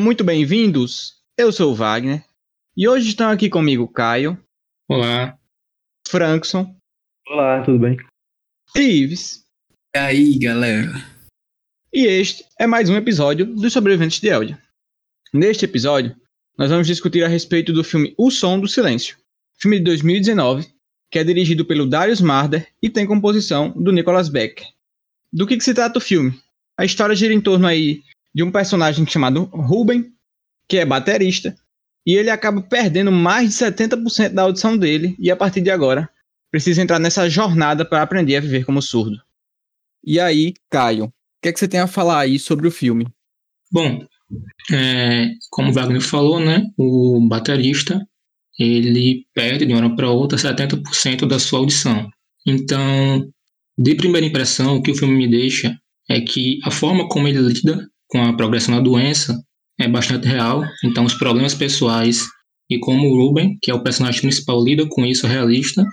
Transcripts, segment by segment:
Sejam muito bem-vindos. Eu sou o Wagner e hoje estão aqui comigo Caio. Olá. Frankson. Olá, tudo bem? E Ives. E aí, galera? E este é mais um episódio dos Sobreviventes de Eldia. Neste episódio, nós vamos discutir a respeito do filme O Som do Silêncio, filme de 2019, que é dirigido pelo Darius Marder e tem composição do Nicholas Beck. Do que, que se trata o filme? A história gira em torno aí de um personagem chamado Ruben, que é baterista, e ele acaba perdendo mais de 70% da audição dele e a partir de agora precisa entrar nessa jornada para aprender a viver como surdo. E aí, Caio, o que, é que você tem a falar aí sobre o filme? Bom, é, como o Wagner falou, né, o baterista ele perde de uma hora para outra 70% da sua audição. Então, de primeira impressão, o que o filme me deixa é que a forma como ele lida com a progressão da doença é bastante real. Então, os problemas pessoais e como o Ruben, que é o personagem principal, lida com isso é realista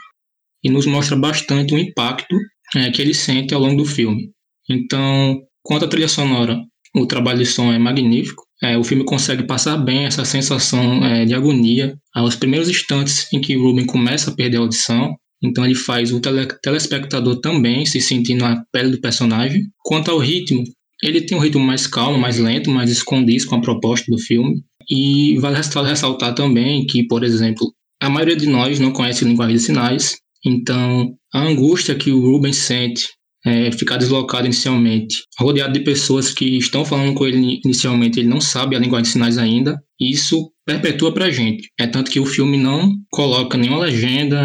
e nos mostra bastante o impacto é, que ele sente ao longo do filme. Então, quanto à trilha sonora, o trabalho de som é magnífico. É, o filme consegue passar bem essa sensação é, de agonia aos primeiros instantes em que Ruben começa a perder a audição. Então ele faz o tele telespectador também se sentir na pele do personagem. Quanto ao ritmo, ele tem um ritmo mais calmo, mais lento, mais escondido com a proposta do filme. E vale ressaltar também que, por exemplo, a maioria de nós não conhece linguagem de sinais, então a angústia que o Ruben sente é, ficar deslocado inicialmente, rodeado de pessoas que estão falando com ele inicialmente, ele não sabe a linguagem de sinais ainda, isso perpetua pra gente. É tanto que o filme não coloca nenhuma legenda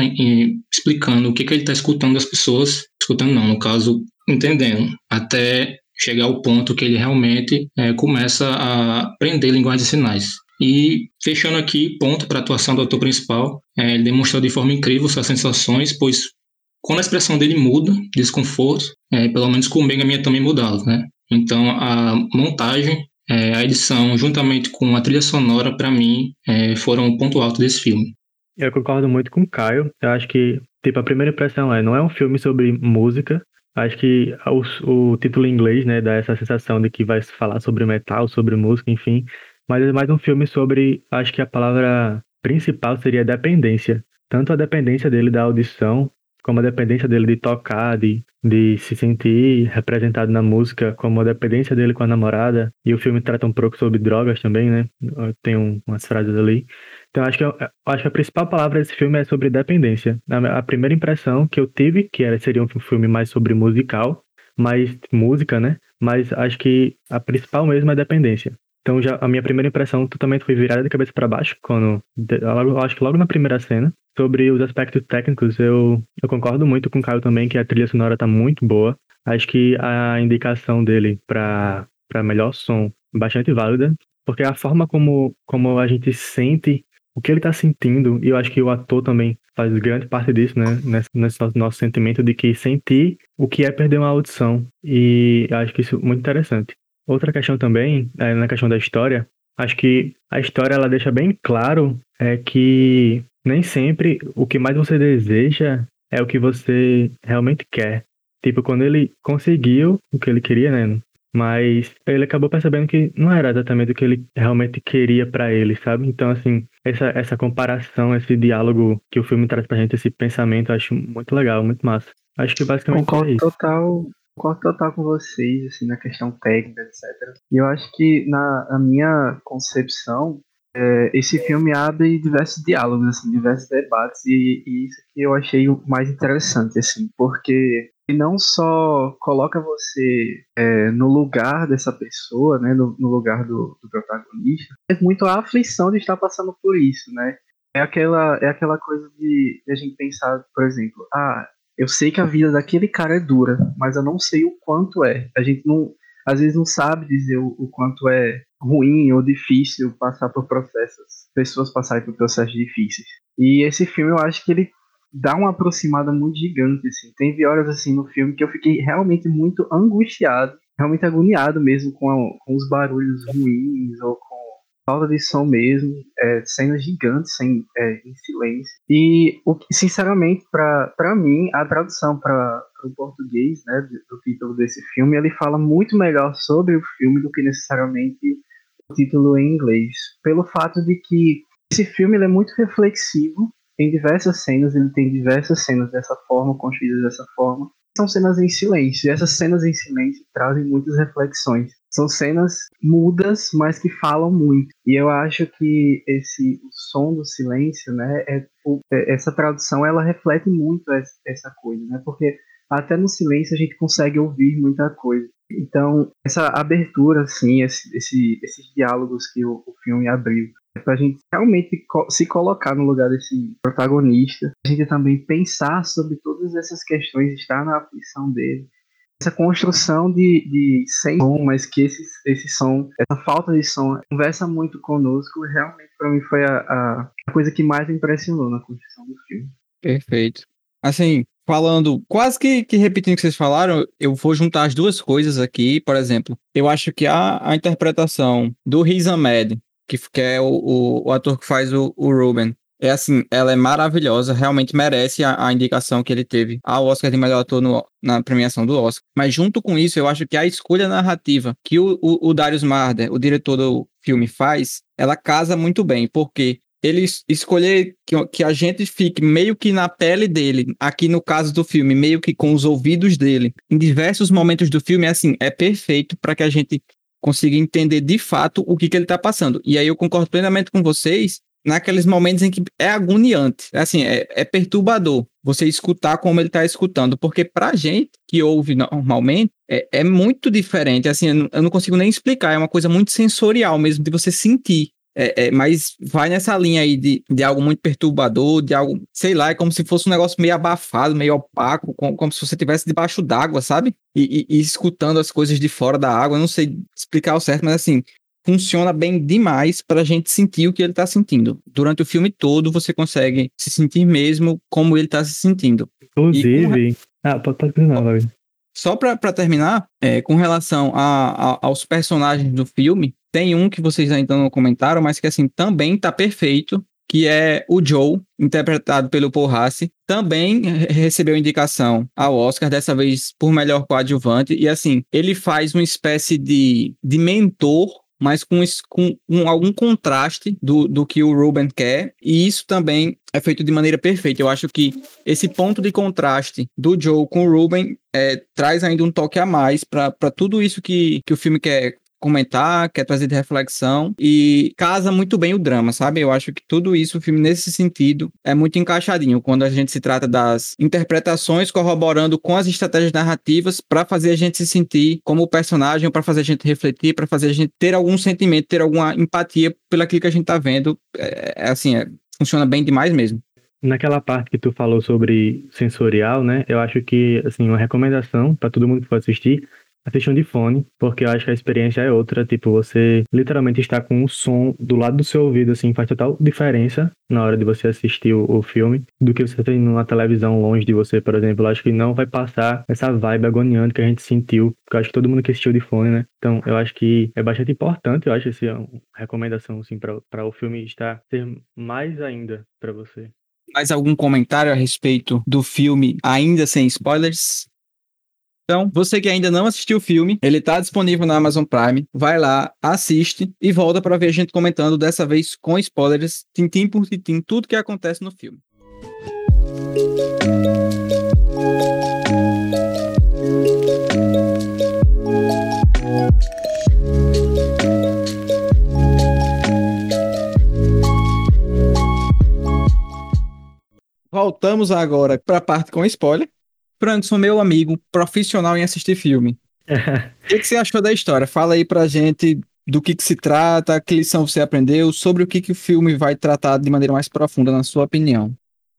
explicando o que, que ele está escutando das pessoas, escutando não, no caso, entendendo, até chegar ao ponto que ele realmente é, começa a aprender linguagem de sinais. E fechando aqui, ponto para a atuação do ator principal, é, ele demonstrou de forma incrível suas sensações, pois quando a expressão dele muda, desconforto, é, pelo menos comigo a minha também mudava, né? Então a montagem, é, a edição, juntamente com a trilha sonora, para mim, é, foram o ponto alto desse filme. Eu concordo muito com o Caio. Eu acho que, tipo, a primeira impressão é, não é um filme sobre música. Acho que o, o título em inglês, né, dá essa sensação de que vai falar sobre metal, sobre música, enfim. Mas é mais um filme sobre, acho que a palavra principal seria dependência. Tanto a dependência dele da audição, como a dependência dele de tocar, de, de se sentir representado na música, como a dependência dele com a namorada. E o filme trata um pouco sobre drogas também, né? Tem um, umas frases ali. Então, acho que, eu, acho que a principal palavra desse filme é sobre dependência. A, a primeira impressão que eu tive, que era, seria um filme mais sobre musical, mais música, né? Mas acho que a principal mesmo é dependência. Então já a minha primeira impressão totalmente foi virada de cabeça para baixo quando eu acho que logo na primeira cena sobre os aspectos técnicos eu, eu concordo muito com o Caio também que a trilha sonora tá muito boa. Acho que a indicação dele para melhor som é bastante válida, porque a forma como como a gente sente o que ele tá sentindo, e eu acho que o ator também faz grande parte disso, né? Nesse, nesse nosso sentimento de que sentir o que é perder uma audição. E eu acho que isso é muito interessante. Outra questão também, é, na questão da história, acho que a história ela deixa bem claro é que nem sempre o que mais você deseja é o que você realmente quer. Tipo, quando ele conseguiu o que ele queria, né? Mas ele acabou percebendo que não era exatamente o que ele realmente queria para ele, sabe? Então, assim, essa, essa comparação, esse diálogo que o filme traz pra gente, esse pensamento, eu acho muito legal, muito massa. Acho que basicamente Concordo é isso. total Concordo total com vocês, assim, na questão técnica, etc. E eu acho que, na, na minha concepção, é, esse filme abre diversos diálogos, assim, diversos debates, e, e, isso que eu achei o mais interessante, assim, porque ele não só coloca você é, no lugar dessa pessoa, né, no, no lugar do, do, protagonista, mas muito a aflição de estar passando por isso, né. É aquela, é aquela coisa de, de a gente pensar, por exemplo, ah, eu sei que a vida daquele cara é dura, mas eu não sei o quanto é. A gente não, às vezes não sabe dizer o, o quanto é ruim ou difícil passar por processos, pessoas passarem por processos difíceis. E esse filme eu acho que ele dá uma aproximada muito gigante, assim. Tem horas assim no filme que eu fiquei realmente muito angustiado, realmente agoniado mesmo com, a, com os barulhos ruins ou com falta de som mesmo, é, cenas gigantes sem, é, em silêncio. E, o, sinceramente, para mim, a tradução para o português né, do título desse filme, ele fala muito melhor sobre o filme do que necessariamente título em inglês, pelo fato de que esse filme é muito reflexivo em diversas cenas, ele tem diversas cenas dessa forma, construídas dessa forma. São cenas em silêncio, e essas cenas em silêncio trazem muitas reflexões. São cenas mudas, mas que falam muito. E eu acho que esse o som do silêncio, né, é, é essa tradução ela reflete muito essa coisa, né? Porque até no silêncio a gente consegue ouvir muita coisa. Então, essa abertura, assim, esse, esse, esses diálogos que o, o filme abriu, é para a gente realmente co se colocar no lugar desse protagonista, a gente também pensar sobre todas essas questões, estar na aflição dele, essa construção de, de sem som, mas que esse, esse som, essa falta de som, conversa muito conosco, realmente para mim foi a, a coisa que mais impressionou na construção do filme. Perfeito. Assim, falando, quase que, que repetindo o que vocês falaram, eu vou juntar as duas coisas aqui. Por exemplo, eu acho que a, a interpretação do Riz Ahmed, que, que é o, o, o, ator que faz o, o Ruben, é assim, ela é maravilhosa, realmente merece a, a, indicação que ele teve ao Oscar de melhor ator no, na premiação do Oscar. Mas junto com isso, eu acho que a escolha narrativa que o, o, o Darius Marder, o diretor do filme, faz, ela casa muito bem, porque ele escolher que, que a gente fique meio que na pele dele, aqui no caso do filme, meio que com os ouvidos dele, em diversos momentos do filme, assim, é perfeito para que a gente consiga entender de fato o que, que ele está passando. E aí eu concordo plenamente com vocês naqueles momentos em que é agoniante, é assim, é, é perturbador você escutar como ele está escutando, porque pra gente que ouve normalmente, é, é muito diferente, assim, eu não consigo nem explicar, é uma coisa muito sensorial mesmo, de você sentir é, é, mas vai nessa linha aí de, de algo muito perturbador, de algo, sei lá, é como se fosse um negócio meio abafado, meio opaco, como, como se você estivesse debaixo d'água, sabe? E, e, e, escutando as coisas de fora da água. Eu não sei explicar o certo, mas assim, funciona bem demais para a gente sentir o que ele está sentindo. Durante o filme todo, você consegue se sentir mesmo como ele está se sentindo. Inclusive. Com... Ah, pode, pode continuar, Só para terminar, é, com relação a, a, aos personagens do filme, tem um que vocês ainda não comentaram, mas que assim também tá perfeito, que é o Joe, interpretado pelo Paul Hassi, também recebeu indicação ao Oscar, dessa vez por melhor coadjuvante, e assim, ele faz uma espécie de, de mentor mas com, com, com, algum contraste do, do que o Ruben quer, e isso também é feito de maneira perfeita. Eu acho que esse ponto de contraste do Joe com o Ruben é, traz ainda um toque a mais para tudo isso que, que o filme quer comentar, quer trazer de reflexão e casa muito bem o drama, sabe? Eu acho que tudo isso, o filme nesse sentido, é muito encaixadinho quando a gente se trata das interpretações corroborando com as estratégias narrativas para fazer a gente se sentir como personagem, para fazer a gente refletir, para fazer a gente ter algum sentimento, ter alguma empatia pelo que a gente tá vendo. É, é assim, é, funciona bem demais mesmo. Naquela parte que tu falou sobre sensorial, né? Eu acho que, assim, uma recomendação para todo mundo que for assistir assistam de fone, porque eu acho que a experiência é outra. Tipo, você literalmente está com o som do lado do seu ouvido, assim, faz total diferença na hora de você assistir o, o filme do que você tem numa televisão longe de você, por exemplo. Eu acho que não vai passar essa vibe agoniante que a gente sentiu, porque eu acho que todo mundo que assistiu de fone, né? Então, eu acho que é bastante importante, eu acho essa é uma recomendação, assim, para o filme estar ser mais ainda para você. Mais algum comentário a respeito do filme, ainda sem spoilers? Então, você que ainda não assistiu o filme, ele está disponível na Amazon Prime. Vai lá, assiste e volta para ver a gente comentando, dessa vez com spoilers, tintim por tintim, tudo que acontece no filme. Voltamos agora para a parte com spoiler. Frankson, meu amigo, profissional em assistir filme. o que, que, você achou da história? Fala aí pra gente do que, que se trata, que lição você aprendeu, sobre o que, que o filme vai tratar de maneira mais profunda, na sua opinião.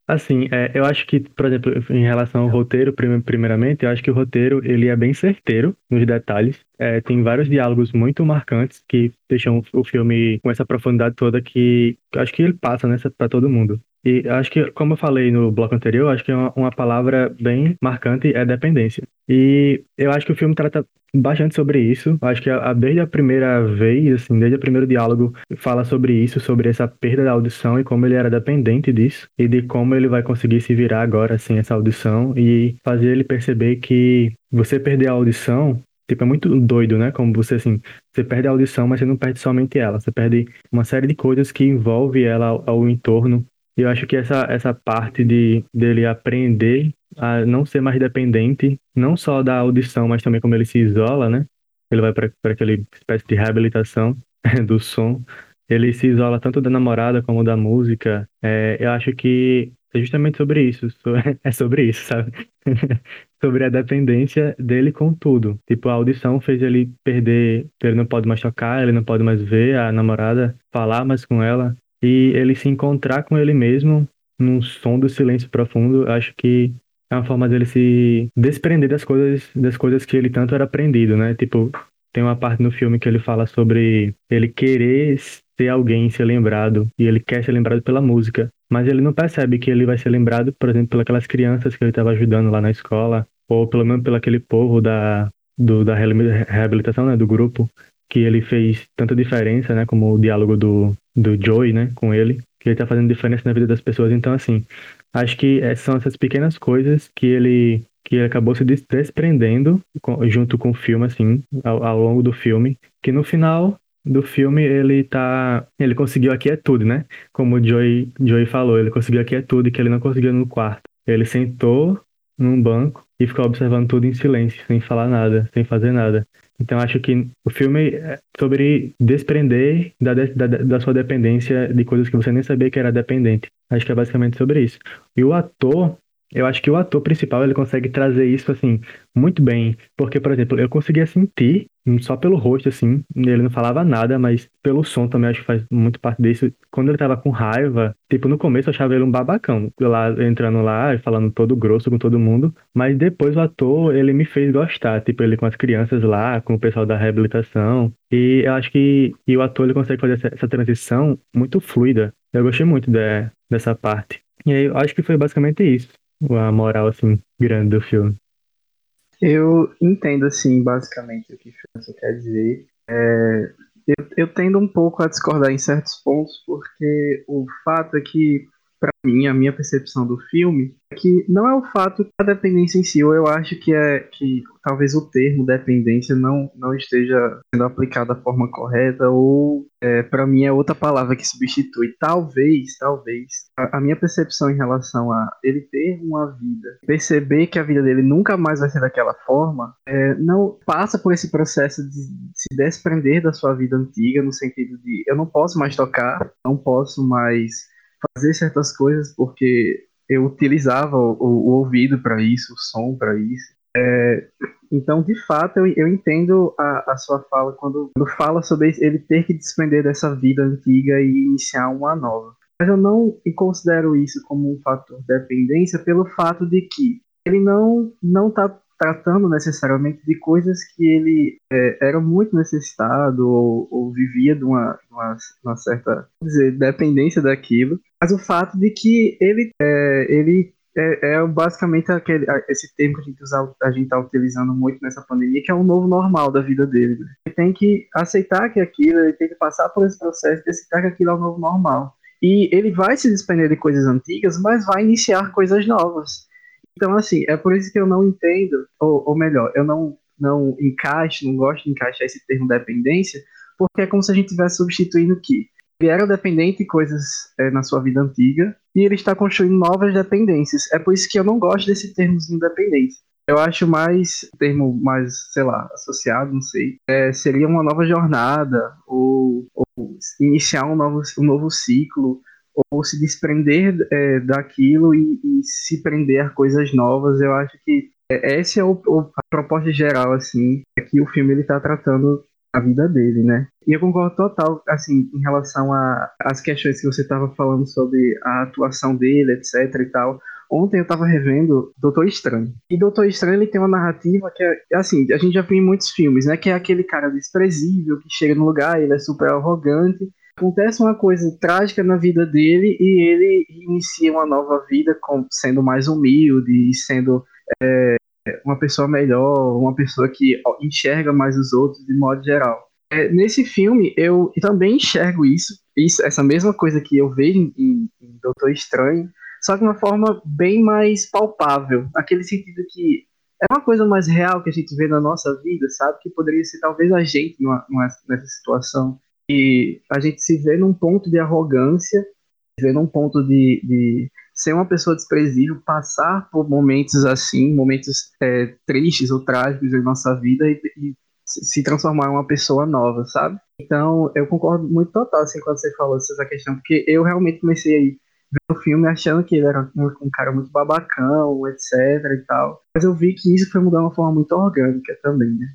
Assim, é, eu acho que, por exemplo, em relação ao roteiro, primeiramente, eu acho que o roteiro ele é bem certeiro nos detalhes. É, tem vários diálogos muito marcantes que deixam o filme com essa profundidade toda que acho que ele passa nessa para todo mundo. E acho que, como eu falei no bloco anterior, acho que uma, uma palavra bem marcante é dependência. E eu acho que o filme trata bastante sobre isso. Acho que a, a, desde a primeira vez, assim, desde o primeiro diálogo, fala sobre isso, sobre essa perda da audição e como ele era dependente disso e de como ele vai conseguir se virar agora sem essa audição e fazer ele perceber que você perder a audição Tipo, é muito doido, né? Como você, assim, você perde a audição, mas você não perde somente ela. Você perde uma série de coisas que envolve ela ao, ao entorno. E eu acho que essa, essa parte de dele aprender a não ser mais dependente, não só da audição, mas também como ele se isola, né? Ele vai para aquela espécie de reabilitação do som. Ele se isola tanto da namorada como da música. É, eu acho que é justamente sobre isso. É sobre isso, sabe? sobre a dependência dele com tudo. Tipo, a audição fez ele perder. Ele não pode mais tocar, ele não pode mais ver a namorada, falar mais com ela. E ele se encontrar com ele mesmo num som do silêncio profundo, acho que é uma forma dele se desprender das coisas, das coisas que ele tanto era aprendido, né? Tipo, tem uma parte no filme que ele fala sobre ele querer ser alguém, ser lembrado, e ele quer ser lembrado pela música, mas ele não percebe que ele vai ser lembrado, por exemplo, pelas crianças que ele estava ajudando lá na escola, ou pelo menos pelo aquele povo da, do, da reabilitação, né, do grupo, que ele fez tanta diferença, né, como o diálogo do, do Joey, né, com ele, que ele está fazendo diferença na vida das pessoas. Então, assim, acho que são essas pequenas coisas que ele que ele acabou se desprendendo junto com o filme, assim, ao, ao longo do filme, que no final do filme ele tá. Ele conseguiu aqui é tudo, né? Como o Joey, Joey falou, ele conseguiu aqui é tudo que ele não conseguiu no quarto. Ele sentou num banco e ficou observando tudo em silêncio, sem falar nada, sem fazer nada. Então acho que o filme é sobre desprender da, da, da sua dependência de coisas que você nem sabia que era dependente. Acho que é basicamente sobre isso. E o ator, eu acho que o ator principal ele consegue trazer isso assim muito bem, porque por exemplo, eu conseguia sentir só pelo rosto assim, ele não falava nada, mas pelo som também acho que faz muito parte disso. Quando ele tava com raiva, tipo no começo eu achava ele um babacão, lá entrando lá e falando todo grosso com todo mundo, mas depois o ator, ele me fez gostar, tipo ele com as crianças lá, com o pessoal da reabilitação, e eu acho que e o ator ele consegue fazer essa, essa transição muito fluida. Eu gostei muito de, dessa parte. E aí eu acho que foi basicamente isso a moral, assim, grande do filme. Eu entendo, assim, basicamente o que você quer dizer. É, eu, eu tendo um pouco a discordar em certos pontos, porque o fato é que para mim, a minha percepção do filme é que não é o fato da dependência em si, eu acho que é que talvez o termo dependência não, não esteja sendo aplicado da forma correta, ou é, para mim é outra palavra que substitui. Talvez, talvez, a, a, minha percepção em relação a ele ter uma vida, perceber que a vida dele nunca mais vai ser daquela forma, é, não passa por esse processo de se desprender da sua vida antiga, no sentido de eu não posso mais tocar, não posso mais fazer certas coisas porque eu utilizava o, o ouvido para isso, o som para isso. É, então, de fato, eu, eu entendo a, a sua fala quando, quando fala sobre ele ter que desprender dessa vida antiga e iniciar uma nova. Mas eu não considero isso como um fator de dependência pelo fato de que ele não não está tratando necessariamente de coisas que ele é, era muito necessitado ou, ou vivia de uma, uma, uma certa dizer, dependência daquilo, mas o fato de que ele, é, ele é, é, basicamente aquele, esse termo que a gente gente está utilizando muito nessa pandemia, que é o novo normal da vida dele. Né? Ele tem que aceitar que aquilo, ele tem que passar por esse processo de aceitar que aquilo é o novo normal. E ele vai se despender de coisas antigas, mas vai iniciar coisas novas. Então, assim, é por isso que eu não entendo, ou, ou melhor, eu não, não encaixo, não gosto de encaixar esse termo dependência, porque é como se a gente estivesse substituindo o que ele era dependente de coisas é, na sua vida antiga e ele está construindo novas dependências. É por isso que eu não gosto desse termo independência. Eu acho mais, termo mais, sei lá, associado, não sei, é, seria uma nova jornada, ou, ou, iniciar um novo, um novo ciclo, ou se desprender é, daquilo e, e, se prender a coisas novas. Eu acho que é, essa é o, o, a proposta geral, assim, é que o filme ele tá tratando a vida dele, né? E eu concordo total, assim, em relação às questões que você estava falando sobre a atuação dele, etc e tal. Ontem eu tava revendo Doutor Estranho. E Doutor Estranho ele tem uma narrativa que é, assim, a gente já viu em muitos filmes, né? Que é aquele cara desprezível que chega no lugar, ele é super arrogante. Acontece uma coisa trágica na vida dele e ele inicia uma nova vida com, sendo mais humilde e sendo é, uma pessoa melhor, uma pessoa que enxerga mais os outros de modo geral. É, nesse filme, eu também enxergo isso, isso, essa mesma coisa que eu vejo em, em Doutor Estranho, só que de uma forma bem mais palpável, naquele sentido que é uma coisa mais real que a gente vê na nossa vida, sabe? Que poderia ser talvez a gente numa, numa, nessa situação. E a gente se vê num ponto de arrogância, se vê num ponto de, de ser uma pessoa desprezível, passar por momentos assim, momentos é, tristes ou trágicos em nossa vida e, e, se transformar em uma pessoa nova, sabe? Então, eu concordo muito total assim quando você falou essa questão, porque eu realmente comecei aí ver o filme achando que ele era um, um, cara muito babacão, etc e tal. Mas eu vi que isso foi mudando de uma forma muito orgânica também, né?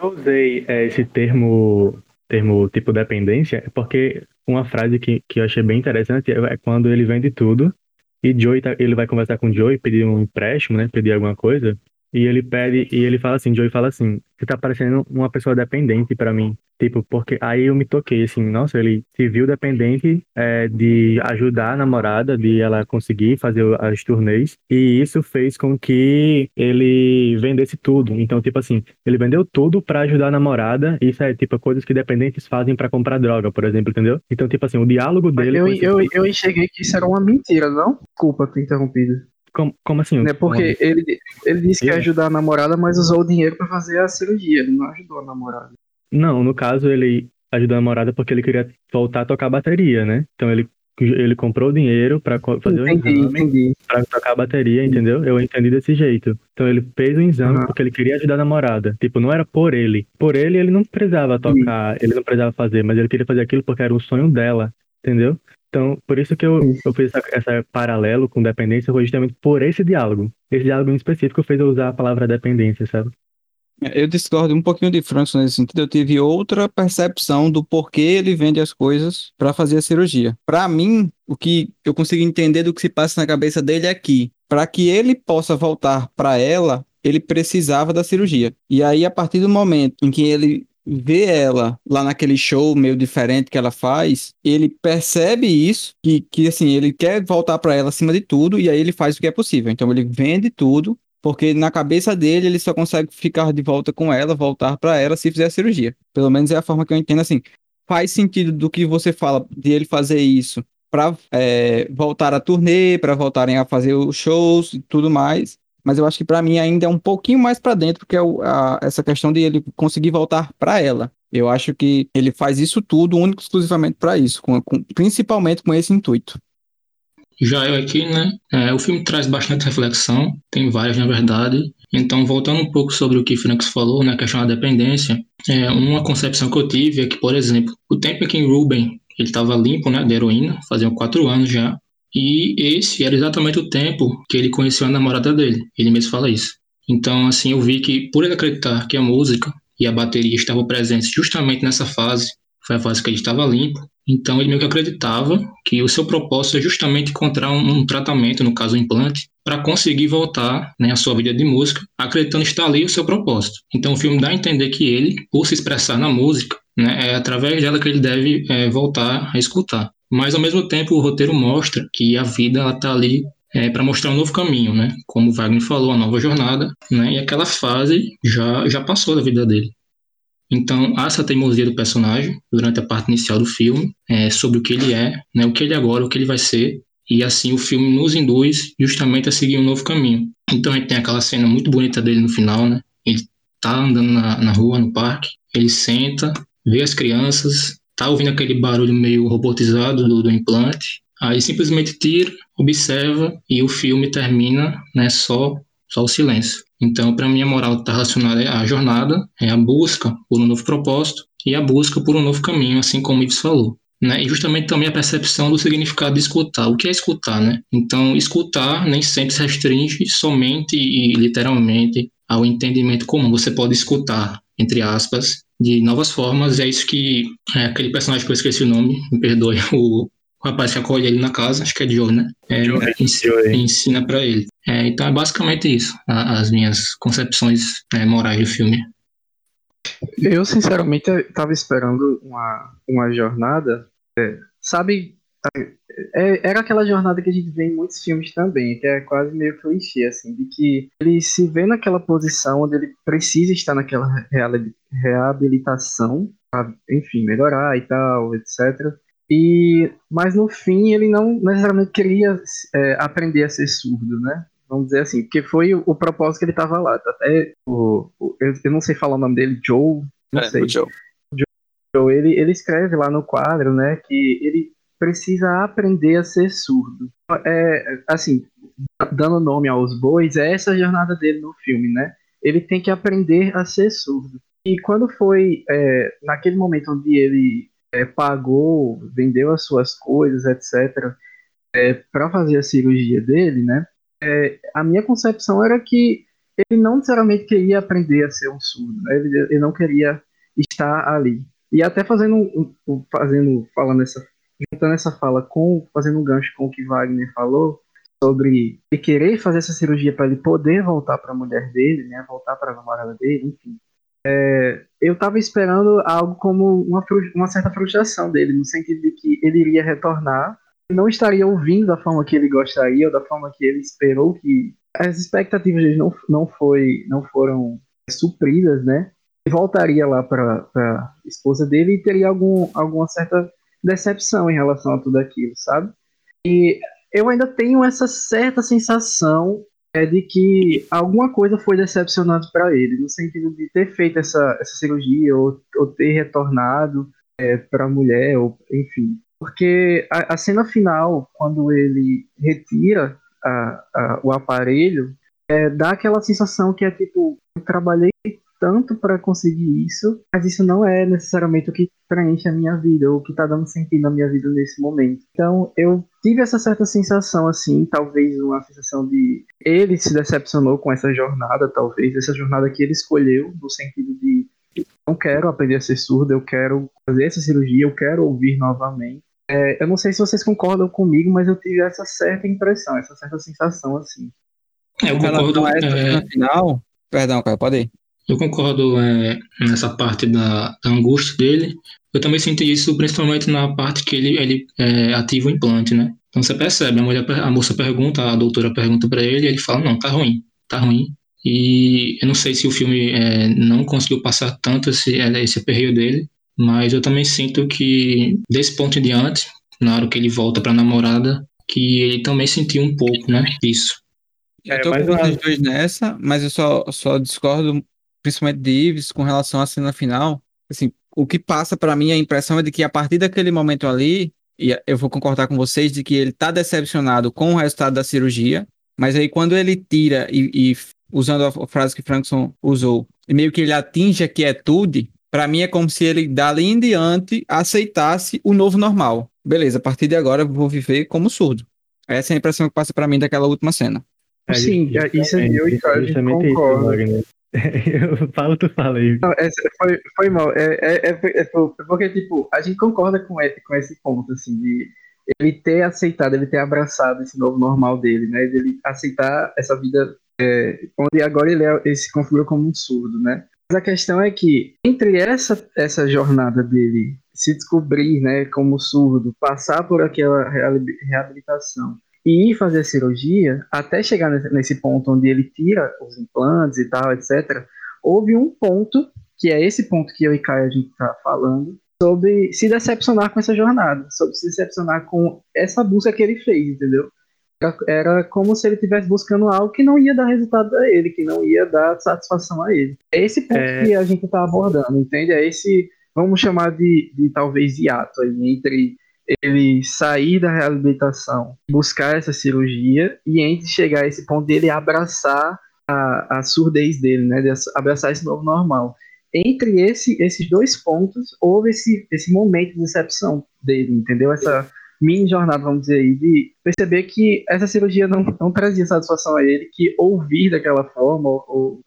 Eu usei é, esse termo, termo tipo dependência, porque uma frase que, que eu achei bem interessante é quando ele vende tudo e Joey tá, ele vai conversar com Joey, pedir um empréstimo, né? Pedir alguma coisa. E ele pede, e ele fala assim, Joey fala assim, você tá parecendo uma pessoa dependente para mim. Tipo, porque aí eu me toquei, assim, nossa, ele se viu dependente é, de ajudar a namorada, de ela conseguir fazer as turnês, e isso fez com que ele vendesse tudo. Então, tipo assim, ele vendeu tudo para ajudar a namorada, isso é, tipo, coisas que dependentes fazem para comprar droga, por exemplo, entendeu? Então, tipo assim, o diálogo dele... Eu, eu, eu, eu enxerguei que isso era uma mentira, não? Desculpa ter interrompido. Como, como assim? É porque ele, ele disse que ia ajudar a namorada, mas usou o dinheiro para fazer a cirurgia. Ele não ajudou a namorada. Não, no caso ele ajudou a namorada porque ele queria voltar a tocar bateria, né? Então ele, ele comprou o dinheiro para fazer entendi, o exame para tocar a bateria, entendeu? Eu entendi desse jeito. Então ele fez o exame uhum. porque ele queria ajudar a namorada. Tipo, não era por ele. Por ele ele não precisava tocar, Sim. ele não precisava fazer, mas ele queria fazer aquilo porque era um sonho dela, entendeu? Então, por isso que eu, eu fiz essa, essa paralelo com dependência, foi justamente por esse diálogo. Esse diálogo em específico fez eu usar a palavra dependência, sabe? É, eu discordo um pouquinho de Francis nesse sentido. Eu tive outra percepção do porquê ele vende as coisas para fazer a cirurgia. Para mim, o que eu consigo entender do que se passa na cabeça dele é que, para que ele possa voltar para ela, ele precisava da cirurgia. E aí, a partir do momento em que ele vê ela lá naquele show meio diferente que ela faz, ele percebe isso, que, que assim, ele quer voltar para ela acima de tudo, e aí ele faz o que é possível. Então ele vende tudo, porque na cabeça dele ele só consegue ficar de volta com ela, voltar para ela se fizer a cirurgia. Pelo menos é a forma que eu entendo assim. Faz sentido do que você fala de ele fazer isso para é, voltar a turnê, para voltarem a fazer os shows e tudo mais mas eu acho que para mim ainda é um pouquinho mais para dentro, porque é o, a, essa questão de ele conseguir voltar para ela. Eu acho que ele faz isso tudo único exclusivamente para isso, com, com, principalmente com esse intuito. Já eu aqui, né? É, o filme traz bastante reflexão, tem várias na verdade. Então, voltando um pouco sobre o que Franks falou, na né, questão da dependência, é, uma concepção que eu tive é que, por exemplo, o tempo em que Ruben ele estava limpo, né, de heroína, faziam quatro anos já, e esse era exatamente o tempo que ele conheceu a namorada dele. Ele mesmo fala isso. Então, assim, eu vi que por ele acreditar que a música e a bateria estavam presentes justamente nessa fase, foi a fase que ele estava limpo, então ele meio que acreditava que o seu propósito é justamente encontrar um, um tratamento, no caso um implante, para conseguir voltar né, à sua vida de música, acreditando estar ali o seu propósito. Então o filme dá a entender que ele, por se expressar na música, né, é através dela que ele deve é, voltar a escutar. Mas ao mesmo tempo o roteiro mostra que a vida ela tá ali é, para mostrar um novo caminho, né? Como o Wagner falou, a nova jornada, né? E aquela fase já já passou da vida dele. Então, há essa teimosia do personagem durante a parte inicial do filme é, sobre o que ele é, né, o que ele é agora, o que ele vai ser, e assim o filme nos induz justamente a seguir um novo caminho. Então, a gente tem aquela cena muito bonita dele no final, né? Ele tá andando na, na rua, no parque, ele senta, vê as crianças, tá ouvindo aquele barulho meio robotizado do, do implante, aí simplesmente tira, observa e o filme termina, né, só só o silêncio. Então, para mim, a moral está relacionada à jornada, é a busca por um novo propósito e a busca por um novo caminho, assim como o Ives falou. Né? E justamente também a percepção do significado de escutar. O que é escutar, né? Então, escutar nem sempre se restringe somente e literalmente ao entendimento comum. Você pode escutar, entre aspas, de novas formas. É isso que é, aquele personagem que eu esqueci o nome, me perdoe, o, o rapaz que acolhe ele na casa, acho que é Joe, né? É, Joe, ensina, Joe. ensina para ele. É, então é basicamente isso, a, as minhas concepções é, morais do filme. Eu, sinceramente, estava esperando uma, uma jornada, é, sabe, é, era aquela jornada que a gente vê em muitos filmes também, que é quase meio clichê, assim, de que ele se vê naquela posição onde ele precisa estar naquela reabilitação, pra, enfim, melhorar e tal, etc. E, mas no fim ele não necessariamente queria é, aprender a ser surdo, né? Vamos dizer assim, porque foi o, o propósito que ele tava lá. Até o, o- eu, eu não sei falar o nome dele, Joe, não É, sei. o Joe. Joe, ele, ele escreve lá no quadro, né, que ele precisa aprender a ser surdo. É, assim, dando nome aos bois, é essa a jornada dele no filme, né? Ele tem que aprender a ser surdo. E quando foi é, naquele momento onde ele é, pagou, vendeu as suas coisas, etc., para fazer a cirurgia dele, né? é, a minha concepção era que ele não necessariamente queria aprender a ser um surdo, né? ele, ele não queria estar ali. E até fazendo, fazendo, falando essa, juntando essa fala com, fazendo um gancho com o que Wagner falou sobre ele querer fazer essa cirurgia para ele poder voltar para a mulher dele, né? Voltar para a namorada dele, enfim. É, eu estava esperando algo como uma, uma certa frustração dele, no sentido de que ele iria retornar não estaria ouvindo da forma que ele gostaria ou da forma que ele esperou que as expectativas dele não, não, foi, não foram supridas, né? Voltaria lá para a esposa dele e teria algum, alguma certa decepção em relação a tudo aquilo, sabe? E eu ainda tenho essa certa sensação é, de que alguma coisa foi decepcionante para ele, no sentido de ter feito essa, essa cirurgia ou, ou ter retornado é, para a mulher, ou enfim. Porque a, a cena final, quando ele retira a- a- o aparelho, é, dá aquela sensação que é tipo, eu trabalhei tanto para conseguir isso, mas isso não é necessariamente o que preenche a minha vida, ou o que está dando sentido na minha vida nesse momento. Então, eu tive essa certa sensação, assim, talvez uma sensação de ele se decepcionou com essa jornada, talvez, essa jornada que ele escolheu, no sentido de não quero aprender a ser surdo, eu quero fazer essa cirurgia, eu quero ouvir novamente. É, eu não sei se vocês concordam comigo, mas eu tive essa certa impressão, essa certa sensação, assim. É, eu concordo, essa é, cena final. Perdão, cara, pode ir. Eu concordo é, nessa parte da, da angústia dele. Eu também senti isso principalmente na parte que ele, ele é, ativa o implante, né? Então você percebe, a, mulher, a moça pergunta, a doutora pergunta pra ele, e ele fala, não, tá ruim, tá ruim. E eu não sei se o filme é, não conseguiu passar tanto esse, é, esse aperreio dele, mas eu também sinto que desse ponto em diante, na hora que ele volta pra namorada, que ele também sentiu um pouco, né, disso. Eu É, tô mas com eu vocês acho- dois nessa, mas eu só, só discordo, principalmente de Ives, com relação à cena final. Assim, o que passa pra mim, a impressão é de que a partir daquele momento ali, e eu vou concordar com vocês de que ele tá decepcionado com o resultado da cirurgia, mas aí quando ele tira e, e usando a frase que Frankson usou, e meio que ele atinge a quietude, pra mim é como se ele dali em diante aceitasse o novo normal. Beleza, a partir de agora eu vou viver como surdo. Essa é a impressão que passa pra mim daquela última cena. Sim, justamente, isso é eu e Caio, a gente justamente isso. Eu falo, tu fala aí. Não, foi, foi mal. É, é, é, é por- porque, tipo, a gente concorda com esse, com esse ponto, assim, de ele ter aceitado, ele ter abraçado esse novo normal dele, né? De ele aceitar essa vida é, onde agora ele, é, ele se configura como um surdo, né? Mas a questão é que, entre essa, essa jornada dele se descobrir, né, como surdo, passar por aquela reabilitação e ir fazer a cirurgia, até chegar nesse, ponto onde ele tira os implantes e tal, etc., houve um ponto, que é esse ponto que eu e Caio a gente tá falando, sobre se decepcionar com essa jornada, sobre se decepcionar com essa busca que ele fez, entendeu? Era, como se ele estivesse buscando algo que não ia dar resultado a ele, que não ia dar satisfação a ele. É esse ponto É. que a gente tá abordando, entende? É esse, vamos chamar de, de talvez hiato aí, entre ele sair da reabilitação, buscar essa cirurgia e entre chegar a esse ponto dele abraçar a, a surdez dele, né? De abraçar esse novo normal. Entre esse, esses dois pontos, houve esse, esse momento de decepção dele, entendeu? Essa mini jornada, vamos dizer aí, de perceber que essa cirurgia não, não trazia satisfação a ele, que ouvir daquela forma, ou, ou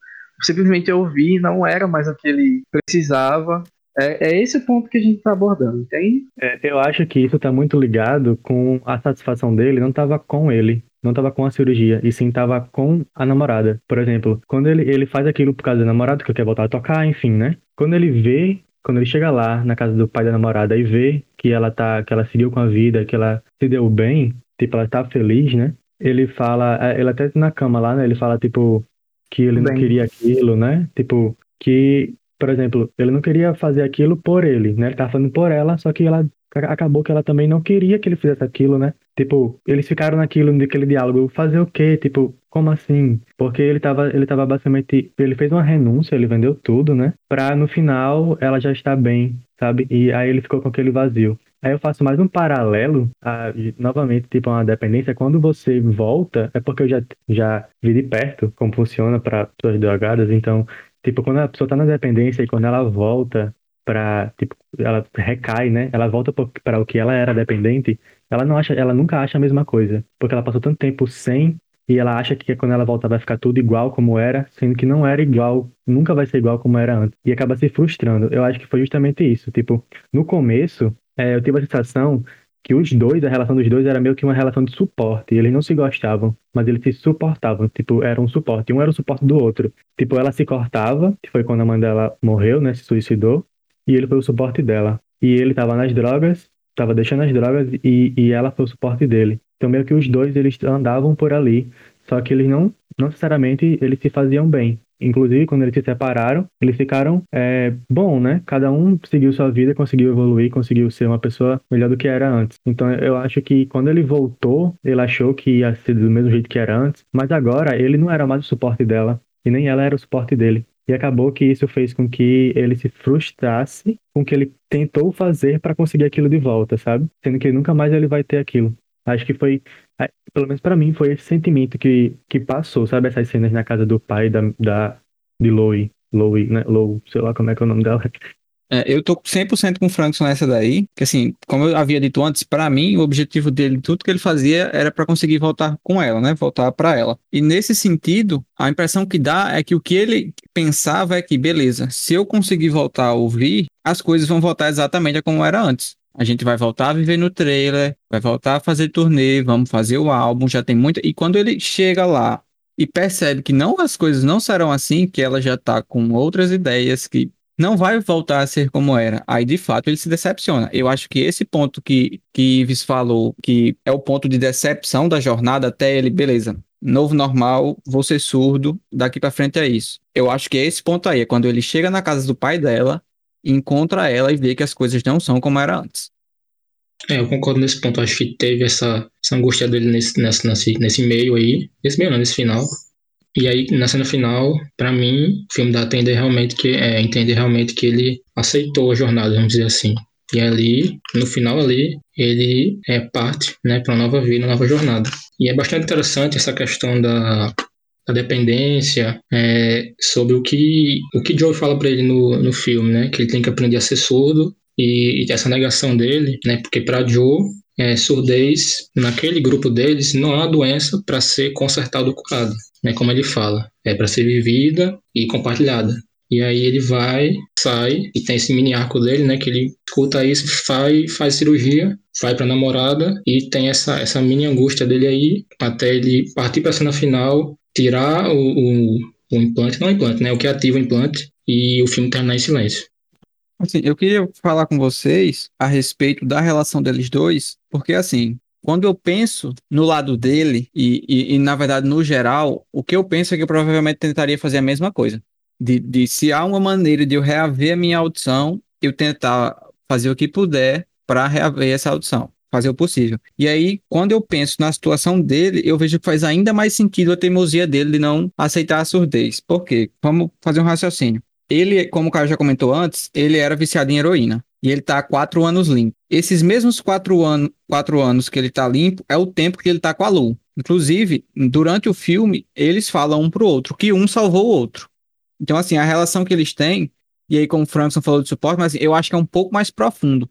simplesmente ouvir, não era mais o que ele precisava. É, é esse o ponto que a gente está abordando, entende? É, eu acho que isso tá muito ligado com a satisfação dele, não tava com ele, não tava com a cirurgia, e sim tava com a namorada. Por exemplo, quando ele, ele faz aquilo por causa da namorada, que quer voltar a tocar, enfim, né? Quando ele vê, quando ele chega lá na casa do pai da namorada e vê que ela tá, que ela seguiu com a vida, que ela se deu bem, tipo, ela tá feliz, né? Ele fala, é, ele até na cama lá, né? Ele fala, tipo, que ele não Bem. queria aquilo, né? Tipo, que, por exemplo, ele não queria fazer aquilo por ele, né? Ele tava fazendo por ela, só que ela acabou que ela também não queria que ele fizesse aquilo, né? Tipo, eles ficaram naquilo, naquele diálogo, fazer o quê? Tipo, como assim? Porque ele tava, ele tava basicamente, ele fez uma renúncia, ele vendeu tudo, né? Pra no final ela já estar bem, sabe? E aí ele ficou com aquele vazio. Aí eu faço mais um paralelo, a, novamente, tipo uma dependência. Quando você volta, é porque eu já, já vi de perto como funciona para pessoas drogadas. Então, tipo, quando a pessoa tá na dependência e quando ela volta para tipo, ela recai, né? Ela volta para o que ela era dependente, ela não acha, ela nunca acha a mesma coisa, porque ela passou tanto tempo sem e ela acha que quando ela volta vai ficar tudo igual como era, sendo que não era igual, nunca vai ser igual como era antes. E acaba se frustrando. Eu acho que foi justamente isso. Tipo, no começo, é, eu tive a sensação que os dois, a relação dos dois era meio que uma relação de suporte. Eles não se gostavam, mas eles se suportavam. Tipo, era um suporte. Um era o suporte do outro. Tipo, ela se cortava, que foi quando a mãe dela morreu, né? Se suicidou. E ele foi o suporte dela. E ele tava nas drogas, tava deixando as drogas e, e ela foi o suporte dele. Então, meio que os dois, eles andavam por ali. Só que eles não, não necessariamente, eles se faziam bem. Inclusive, quando eles se separaram, eles ficaram é, bom, né? Cada um seguiu sua vida, conseguiu evoluir, conseguiu ser uma pessoa melhor do que era antes. Então, eu acho que quando ele voltou, ele achou que ia ser do mesmo jeito que era antes, mas agora ele não era mais o suporte dela e nem ela era o suporte dele. E acabou que isso fez com que ele se frustrasse com o que ele tentou fazer para conseguir aquilo de volta, sabe? Sendo que nunca mais ele vai ter aquilo. Acho que foi, pelo menos para mim, foi esse sentimento que, que passou, sabe? Essas cenas na casa do pai da, da, de Lois, Lois, né? Lou, sei lá como é que é o nome dela. É, eu tô 100% com o Frankson nessa daí, que assim, como eu havia dito antes, para mim o objetivo dele, tudo que ele fazia era para conseguir voltar com ela, né? Voltar para ela. E nesse sentido, a impressão que dá é que o que ele pensava é que, beleza, se eu conseguir voltar a ouvir, as coisas vão voltar exatamente a como era antes. A gente vai voltar a viver no trailer, vai voltar a fazer turnê, vamos fazer o álbum, já tem muita. E quando ele chega lá e percebe que não as coisas não serão assim, que ela já tá com outras ideias, que não vai voltar a ser como era. Aí, de fato, ele se decepciona. Eu acho que esse ponto que, que Ives falou, que é o ponto de decepção da jornada até ele, beleza, novo normal, vou ser surdo, daqui para frente é isso. Eu acho que é esse ponto aí, é quando ele chega na casa do pai dela encontra ela e vê que as coisas não são como era antes. É, eu concordo nesse ponto. Acho que teve essa, essa angústia dele nesse, nesse, nesse meio aí. Nesse meio, não, nesse final. E aí, na cena final, para mim, o filme dá a entender realmente que, é, entender realmente que ele aceitou a jornada, vamos dizer assim. E ali, no final ali, ele é parte, né, para uma nova vida, uma nova jornada. E é bastante interessante essa questão da, da dependência, é, sobre o que o que Joe fala para ele no, no filme, né? Que ele tem que aprender a ser surdo e, e essa negação dele, né? Porque para Joe é, surdez naquele grupo deles não há doença para ser consertada ou curada, né? Como ele fala, é para ser vivida e compartilhada. E aí ele vai, sai e tem esse mini arco dele, né? Que ele escuta isso, faz, faz cirurgia, vai pra namorada e tem essa, essa mini angústia dele aí, até ele partir pra cena final tirar o, o, o implante, não o implante, né? O que ativa o implante e o filme terminar em silêncio. Assim, eu queria falar com vocês a respeito da relação deles dois, porque assim, quando eu penso no lado dele, e, e, e, na verdade no geral, o que eu penso é que eu provavelmente tentaria fazer a mesma coisa. De, de se há uma maneira de eu reaver a minha audição, eu tentar fazer o que puder para reaver essa audição fazer o possível. E aí, quando eu penso na situação dele, eu vejo que faz ainda mais sentido a teimosia dele de não aceitar a surdez. Por quê? Vamos fazer um raciocínio. Ele, como o cara já comentou antes, ele era viciado em heroína. E ele tá há quatro anos limpo. Esses mesmos quatro, an quatro anos que ele tá limpo é o tempo que ele tá com a Lu. Inclusive, durante o filme, eles falam um pro outro que um salvou o outro. Então, assim, a relação que eles têm, e aí, como o Frankson falou de suporte, mas assim, eu acho que é um pouco mais profundo.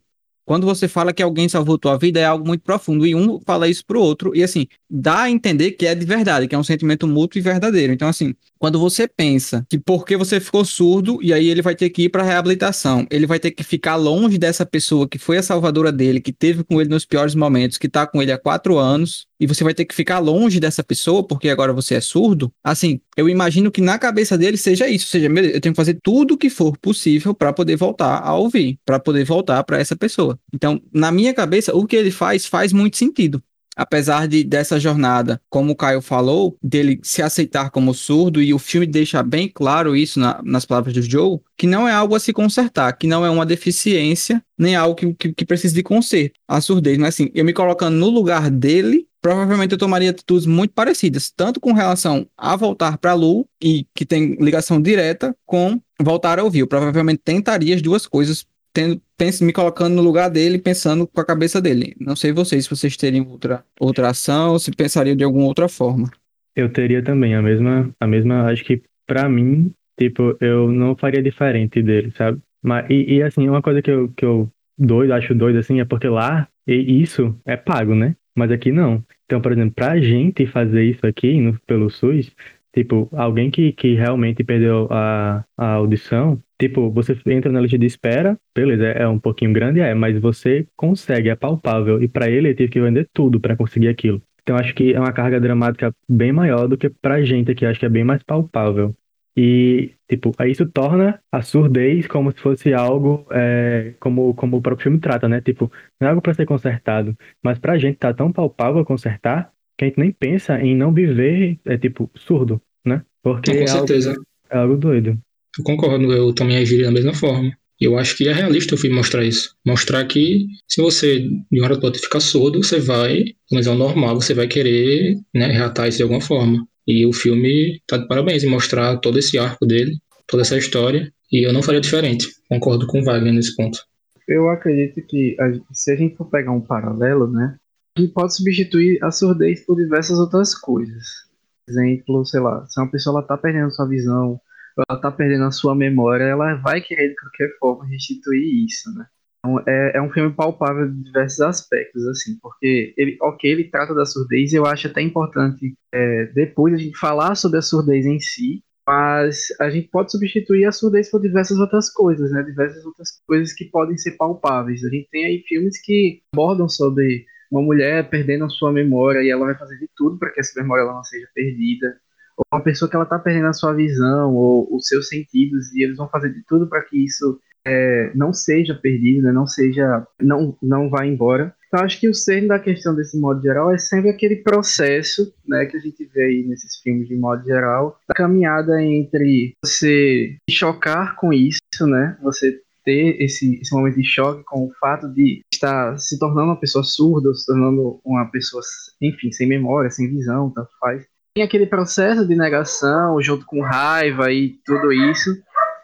Quando você fala que alguém salvou tua vida, é algo muito profundo. E um fala isso pro outro. E assim, dá a entender que é de verdade, que é um sentimento mútuo e verdadeiro. Então, assim, quando você pensa que porque você ficou surdo e aí ele vai ter que ir para reabilitação, ele vai ter que ficar longe dessa pessoa que foi a salvadora dele, que teve com ele nos piores momentos, que tá com ele há quatro anos, e você vai ter que ficar longe dessa pessoa porque agora você é surdo. Assim, eu imagino que na cabeça dele seja isso, seja, eu tenho que fazer tudo o que for possível para poder voltar a ouvir, para poder voltar para essa pessoa. Então, na minha cabeça, o que ele faz faz muito sentido. apesar de dessa jornada, como o Caio falou, dele se aceitar como surdo, e o filme deixa bem claro isso na, nas palavras do Joe, que não é algo a se consertar, que não é uma deficiência, nem algo que, que, que precisa de conserto, a surdez. Mas assim, eu me colocando no lugar dele, provavelmente eu tomaria atitudes muito parecidas, tanto com relação a voltar para Lu, e que tem ligação direta com voltar a ouvir. Eu provavelmente tentaria as duas coisas tendo, pense, me colocando no lugar dele, pensando com a cabeça dele. Não sei vocês, se vocês teriam outra, outra ação, se pensariam de alguma outra forma. Eu teria também a mesma, a mesma, acho que para mim, tipo, eu não faria diferente dele, sabe? Mas, e, e, assim, uma coisa que eu, que eu doido, acho doido assim, é porque lá isso é pago, né? Mas aqui não. Então, por exemplo, pra gente fazer isso aqui no, pelo SUS, tipo, alguém que, que realmente perdeu a, a audição, Tipo, você entra na lista de espera, beleza, é um pouquinho grande, é, mas você consegue, é palpável. E para ele, ele teve que vender tudo para conseguir aquilo. Então, acho que é uma carga dramática bem maior do que pra gente aqui, acho que é bem mais palpável. E, tipo, isso torna a surdez como se fosse algo, é, como, como o próprio filme trata, né? Tipo, não é algo para ser consertado. Mas pra gente tá tão palpável consertar que a gente nem pensa em não viver, é tipo, surdo, né? Porque com é certeza. Algo, é algo doido. Eu concordo, eu também agiria da mesma forma. Eu acho que é realista o filme mostrar isso. Mostrar que se você, de uma hora para outra, ficar surdo, você vai, mas é o normal, você vai querer né, reatar isso de alguma forma. E o filme tá de parabéns em mostrar todo esse arco dele, toda essa história. E eu não faria diferente. Concordo com o Wagner nesse ponto. Eu acredito que se a gente for pegar um paralelo, né, gente pode substituir a surdez por diversas outras coisas. Exemplo, sei lá, se uma pessoa ela tá perdendo sua visão, ela tá perdendo a sua memória, ela vai querer de qualquer forma restituir isso, né? Então, é, é um filme palpável de diversos aspectos, assim, porque ele, ok, ele trata da surdez, e eu acho até importante é, depois a gente falar sobre a surdez em si, mas a gente pode substituir a surdez por diversas outras coisas, né? Diversas outras coisas que podem ser palpáveis. A gente tem aí filmes que abordam sobre uma mulher perdendo a sua memória e ela vai fazer de tudo para que essa memória ela não seja perdida ou uma pessoa que ela está perdendo a sua visão ou os seus sentidos e eles vão fazer de tudo para que isso é, não seja perdido, né, não seja, não, não vá embora. Então acho que o cerne da questão desse modo geral é sempre aquele processo, né, que a gente vê aí nesses filmes de modo geral, da caminhada entre você chocar com isso, né, você ter esse, esse momento de choque com o fato de estar se tornando uma pessoa surda, se tornando uma pessoa, enfim, sem memória, sem visão, tanto faz tem aquele processo de negação junto com raiva e tudo isso.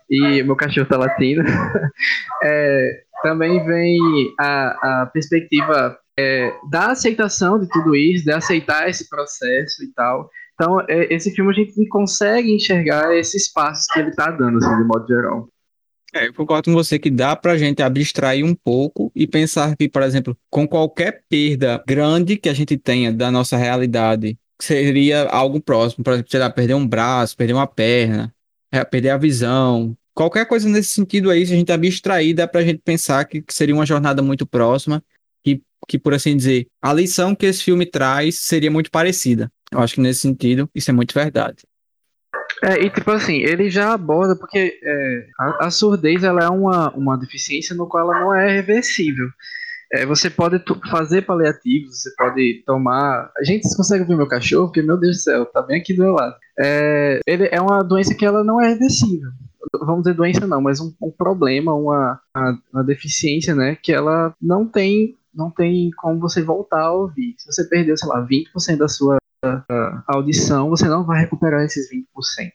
E meu cachorro tá latindo. é, também vem a, a perspectiva é, da aceitação de tudo isso, de aceitar esse processo e tal. Então, é, esse filme a gente consegue enxergar esses passos que ele está dando, assim, de modo geral. É, eu concordo com você que dá pra gente abstrair um pouco e pensar que, por exemplo, com qualquer perda grande que a gente tenha da nossa realidade seria algo próximo, por exemplo, sei lá, perder um braço, perder uma perna, é, perder a visão. Qualquer coisa nesse sentido aí, se a gente abstrair, dá pra gente pensar que, que seria uma jornada muito próxima, que, que, por assim dizer, a lição que esse filme traz seria muito parecida. Eu acho que nesse sentido, isso é muito verdade. É, e tipo assim, ele já aborda, porque é, a, a, surdez ela é uma, uma deficiência no qual ela não é reversível. É, você pode fazer paliativos, você pode tomar. A gente consegue ver meu cachorro, porque, meu Deus do céu, tá bem aqui do meu lado. É, ele é uma doença que ela não é reversível. Vamos dizer doença não, mas um, um problema, uma, uma, uma, deficiência, né? Que ela não tem, não tem como você voltar a ouvir. Se você perdeu, sei lá, 20% da sua audição, você não vai recuperar esses 20%.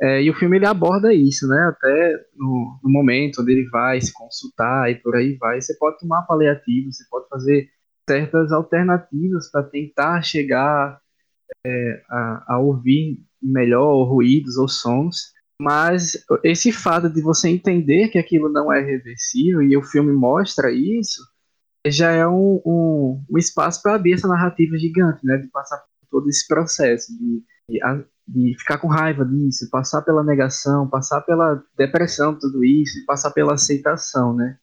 É, e o filme ele aborda isso, né? Até no, no, momento onde ele vai se consultar e por aí vai, você pode tomar paliativo, você pode fazer certas alternativas para tentar chegar é, a, a, ouvir melhor ruídos ou sons. Mas esse fato de você entender que aquilo não é reversível e o filme mostra isso, já é um, um, um espaço para abrir essa narrativa gigante, né? De passar todo esse processo de, de de ficar com raiva disso, passar pela negação, passar pela depressão, tudo isso, passar pela aceitação, né?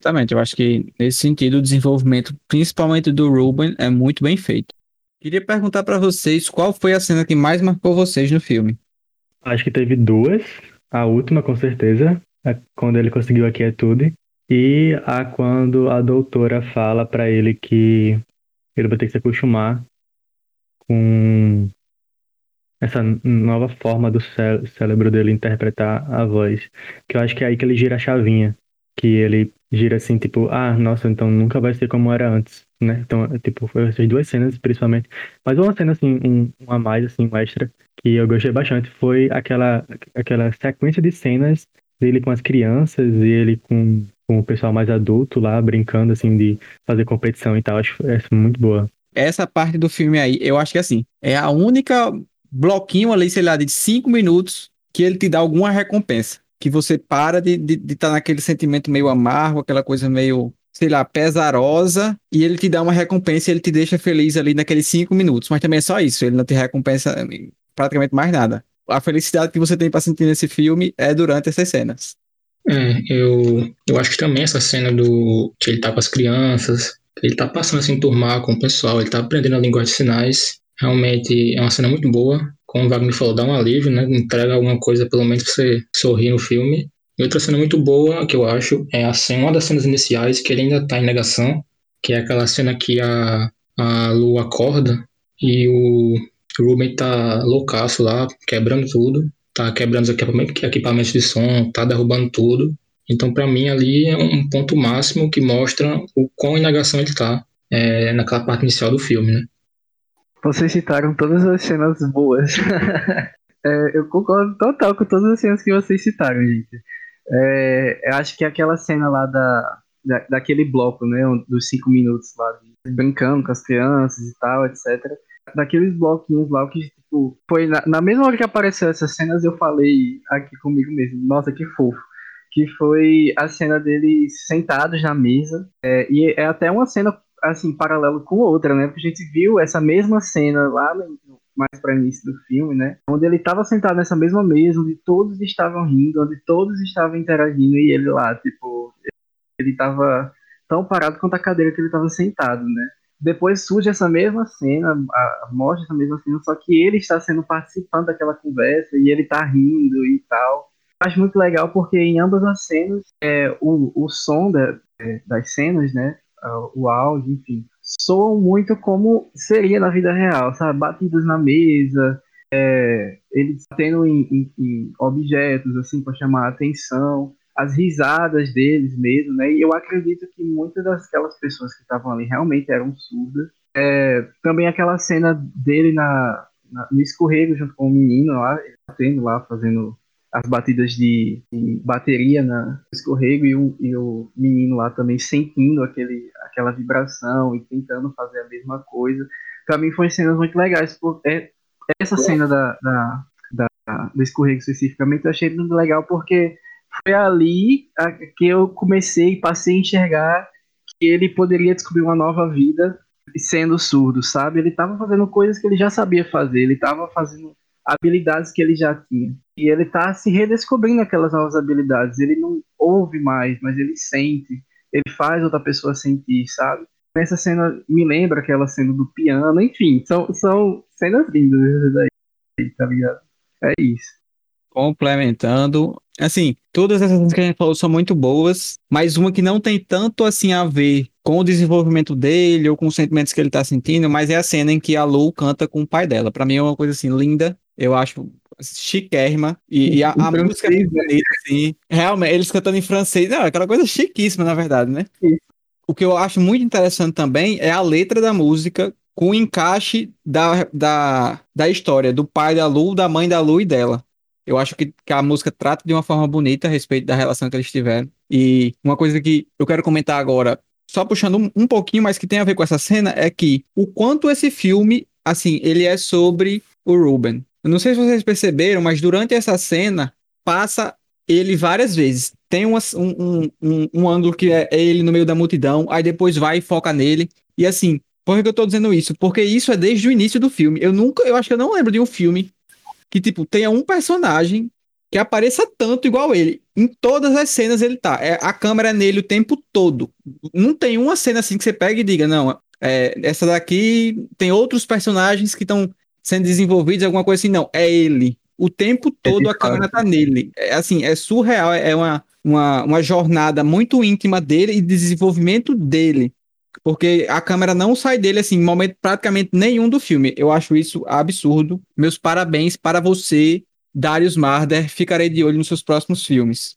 Exatamente, eu acho que nesse sentido o desenvolvimento, principalmente do Ruben, é muito bem feito. Queria perguntar para vocês qual foi a cena que mais marcou vocês no filme. Acho que teve duas. A última, com certeza, é quando ele conseguiu a quietude, e a quando a doutora fala para ele que ele vai ter que se acostumar com essa nova forma do cé cérebro dele interpretar a voz. Que eu acho que é aí que ele gira a chavinha. Que ele gira assim, tipo, ah, nossa, então nunca vai ser como era antes, né? Então, é, tipo, foi essas duas cenas, principalmente. Mas uma cena, assim, um, um a mais, assim, um extra, que eu gostei bastante, foi aquela, aquela sequência de cenas dele com as crianças e ele com, com o pessoal mais adulto lá, brincando, assim, de fazer competição e tal. Acho essa muito boa. Essa parte do filme aí, eu acho que assim, é a única bloquinho ali, sei lá, de cinco minutos que ele te dá alguma recompensa. Que você para de estar de, de tá naquele sentimento meio amargo, aquela coisa meio, sei lá, pesarosa, e ele te dá uma recompensa e ele te deixa feliz ali naqueles cinco minutos. Mas também é só isso, ele não te recompensa praticamente mais nada. A felicidade que você tem para sentir nesse filme é durante essas cenas. É, eu, eu acho que também essa cena do que ele tá com as crianças, ele tá passando assim, turmar com o pessoal, ele tá aprendendo a linguagem de sinais, Realmente é uma cena muito boa. Como o Wagner falou, dá um alívio, né? Entrega alguma coisa, pelo menos, você sorrir no filme. E outra cena muito boa, que eu acho, é a cena, uma das cenas iniciais, que ele ainda tá em negação, que é aquela cena que a, a Lu acorda e o Ruben tá loucaço lá, quebrando tudo, tá quebrando os equipamentos de som, tá derrubando tudo. Então, para mim, ali é um ponto máximo que mostra o quão em negação ele tá é, naquela parte inicial do filme, né? Vocês citaram todas as cenas boas. é, eu concordo total com todas as cenas que vocês citaram, gente. É, eu acho que aquela cena lá da, da, daquele bloco, né, dos cinco minutos lá, brincando com as crianças e tal, etc. Daqueles bloquinhos lá, que tipo, foi na, na mesma hora que apareceu essas cenas, eu falei aqui comigo mesmo, nossa, que fofo que foi a cena deles sentados na mesa. É, e é até uma cena assim, paralelo com outra, né? Porque a gente viu essa mesma cena lá no, mais para início do filme, né? Onde ele estava sentado nessa mesma mesa, onde todos estavam rindo, onde todos estavam interagindo e ele lá, tipo, ele estava tão parado quanto a cadeira que ele estava sentado, né? Depois surge essa mesma cena, a, mostra essa mesma cena, só que ele está sendo participando daquela conversa e ele está rindo e tal. Acho muito legal porque em ambas as cenas é, o, o som da, é, das cenas, né? o áudio, enfim, soam muito como seria na vida real, sabe? Batidas na mesa, é, eles batendo em, em, em, objetos, assim, para chamar a atenção, as risadas deles mesmo, né? E eu acredito que muitas daquelas pessoas que estavam ali realmente eram surdas. É, também aquela cena dele na, na, no escorrego junto com o menino lá, batendo lá, fazendo as batidas de, de bateria na escorrego e o, e o, menino lá também sentindo aquele, aquela vibração e tentando fazer a mesma coisa. Para mim foram cenas muito legais. É, essa cena da, da, da, do escorrego especificamente eu achei muito legal porque foi ali que eu comecei e passei a enxergar que ele poderia descobrir uma nova vida sendo surdo, sabe? Ele estava fazendo coisas que ele já sabia fazer, ele estava fazendo habilidades que ele já tinha. E ele tá se redescobrindo aquelas novas habilidades. Ele não ouve mais, mas ele sente. Ele faz outra pessoa sentir, sabe? Essa cena me lembra aquela cena do piano, enfim, são, são cenas lindas daí, tá ligado? É isso. Complementando, assim, todas essas que a gente falou são muito boas, mas uma que não tem tanto assim a ver com o desenvolvimento dele ou com os sentimentos que ele tá sentindo, mas é a cena em que a Lou canta com o pai dela. Para mim é uma coisa assim linda, eu acho chiquérrima. E, e a, a música é bonita, assim. Realmente, eles cantando em francês, é aquela coisa chiquíssima, na verdade, né? Sim. O que eu acho muito interessante também é a letra da música com o encaixe da, da, da história, do pai da Lu, da mãe da Lu e dela. Eu acho que, que a música trata de uma forma bonita a respeito da relação que eles tiveram. E uma coisa que eu quero comentar agora, só puxando um, um pouquinho, mas que tem a ver com essa cena, é que o quanto esse filme, assim, ele é sobre o Ruben. Eu não sei se vocês perceberam, mas durante essa cena passa ele várias vezes. Tem um, um, um, um ângulo que é ele no meio da multidão, aí depois vai e foca nele. E assim, por que eu tô dizendo isso? Porque isso é desde o início do filme. Eu nunca, eu acho que eu não lembro de um filme que, tipo, tenha um personagem que apareça tanto igual ele. Em todas as cenas ele tá. É, a câmera é nele o tempo todo. Não tem uma cena assim que você pega e diga, não, é, essa daqui tem outros personagens que estão sendo desenvolvidos, alguma coisa assim. Não, é ele. O tempo todo é a câmera tá nele. É assim, é surreal, é uma, uma, uma jornada muito íntima dele e desenvolvimento dele. Porque a câmera não sai dele, assim, em momento praticamente nenhum do filme. Eu acho isso absurdo. Meus parabéns para você, Darius Marder. Ficarei de olho nos seus próximos filmes.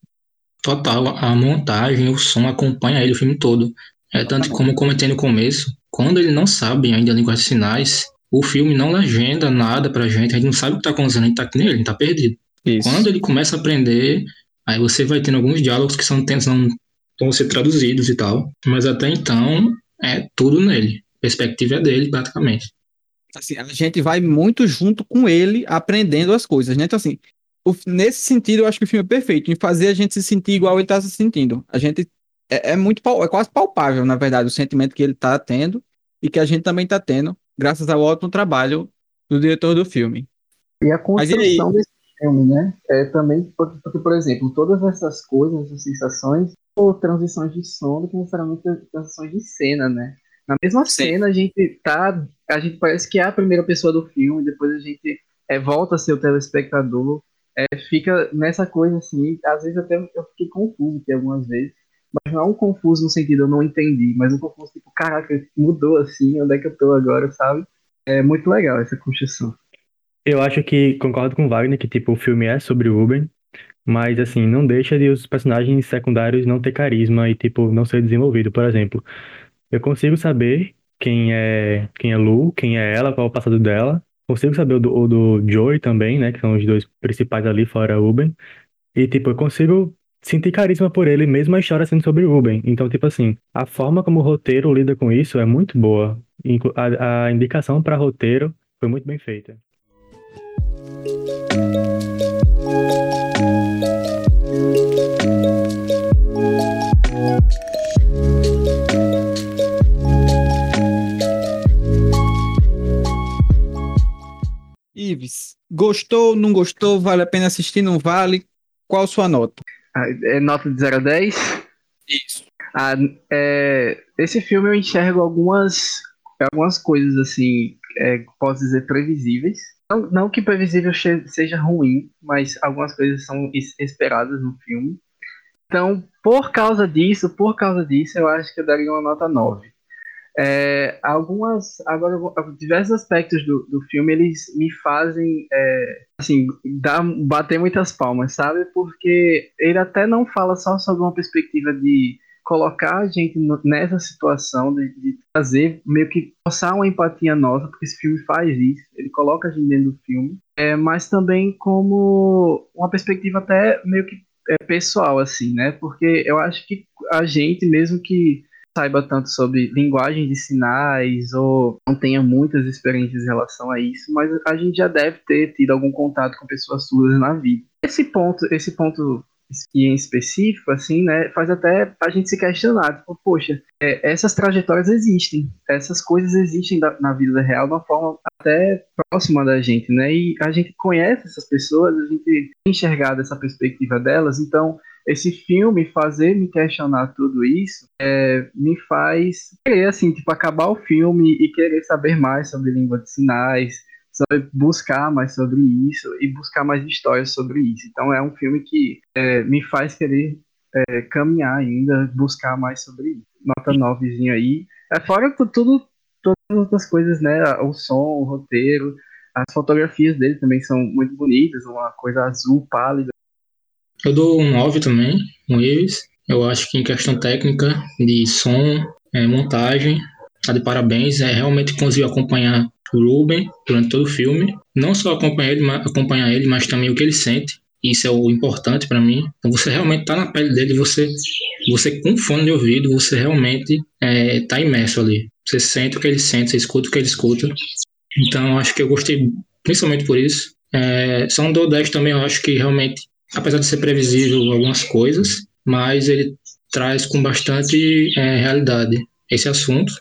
Total, a montagem, o som acompanha ele o filme todo. É tanto como eu comentei no começo, quando ele não sabe ainda a linguagem de sinais, o filme não legenda nada pra gente, a gente não sabe o que tá acontecendo, a gente tá aqui nele, a gente tá perdido. Isso. Quando ele começa a aprender, aí você vai tendo alguns diálogos que são tentam vão ser traduzidos e tal, mas até então é tudo nele. A perspectiva é dele, praticamente. Assim, a gente vai muito junto com ele aprendendo as coisas, né? Então, assim, o- nesse sentido, eu acho que o filme é perfeito, em fazer a gente se sentir igual ele tá se sentindo. A gente é, é muito é quase palpável, na verdade, o sentimento que ele tá tendo e que a gente também tá tendo, graças ao ótimo trabalho do diretor do filme. E a construção desse filme, né? É também porque, porque, por exemplo, todas essas coisas, essas sensações, ou transições de som do que necessariamente transições de cena, né? Na mesma Sim. cena a gente tá, a gente parece que é a primeira pessoa do filme, depois a gente é, volta a ser o telespectador, é, fica nessa coisa assim, às vezes até eu fiquei confuso aqui algumas vezes, mas não é um confuso no sentido eu não entendi, mas um confuso tipo, caraca, mudou assim, onde é que eu tô agora, sabe? É muito legal essa construção. Eu acho que concordo com o Wagner que tipo o filme é sobre o Ruben, mas assim, não deixa de os personagens secundários não ter carisma e tipo não ser desenvolvido, por exemplo. Eu consigo saber quem é quem é Lu, quem é ela, qual é o passado dela. Consigo saber o do, o do Joey também, né, que são os dois principais ali fora o Ruben. E tipo, eu consigo sentir carisma por ele mesmo a história sendo sobre o Ruben. Então, tipo assim, a forma como o roteiro lida com isso é muito boa. A, a indicação para roteiro foi muito bem feita. Ives, gostou, não gostou, vale a pena assistir, não vale? Qual sua nota? Ah, É nota de 0 a 10? Isso. Ah, é, esse filme eu enxergo algumas, algumas coisas assim, é, posso dizer, previsíveis. Não, não que previsível seja ruim, mas algumas coisas são es- esperadas no filme. Então, por causa disso, por causa disso, eu acho que eu daria uma nota 9. É, algumas, agora, diversos aspectos do, do filme, eles me fazem, é, assim, dar, bater muitas palmas, sabe? Porque ele até não fala só sobre uma perspectiva de colocar a gente nessa situação, de, de fazer, meio que forçar uma empatia nossa, porque esse filme faz isso, ele coloca a gente dentro do filme, é, mas também como uma perspectiva até meio que é, pessoal, assim, né? Porque eu acho que a gente, mesmo que saiba tanto sobre linguagem de sinais ou não tenha muitas experiências em relação a isso, mas a gente já deve ter tido algum contato com pessoas surdas na vida. Esse ponto, esse ponto em específico, assim, né, faz até a gente se questionar, tipo, poxa, é, essas trajetórias existem, essas coisas existem da- na vida real de uma forma até próxima da gente, né, e a gente conhece essas pessoas, a gente tem enxergado essa perspectiva delas, então esse filme fazer me questionar tudo isso é, me faz querer assim tipo acabar o filme e querer saber mais sobre língua de sinais sobre buscar mais sobre isso e buscar mais histórias sobre isso. Então é um filme que é, me faz querer é, caminhar ainda buscar mais sobre isso. Nota 9 aí. É, fora tu- tudo todas as outras coisas né? O som o roteiro as fotografias dele também são muito bonitas uma coisa azul pálida Eu dou um 9 também, um Ives. Eu acho que em questão técnica, de som, é, montagem, tá de parabéns. É realmente conseguiu acompanhar o Ruben durante todo o filme. Não só acompanhar ele, ma- acompanhar ele, mas também o que ele sente. Isso é o importante para mim. Então você realmente tá na pele dele, você, você com fone de ouvido, você realmente é, tá imerso ali. Você sente o que ele sente, você escuta o que ele escuta. Então acho que eu gostei principalmente por isso. É, só não dou 10 também, eu acho que realmente apesar de ser previsível algumas coisas, mas ele traz com bastante é, realidade esse assunto.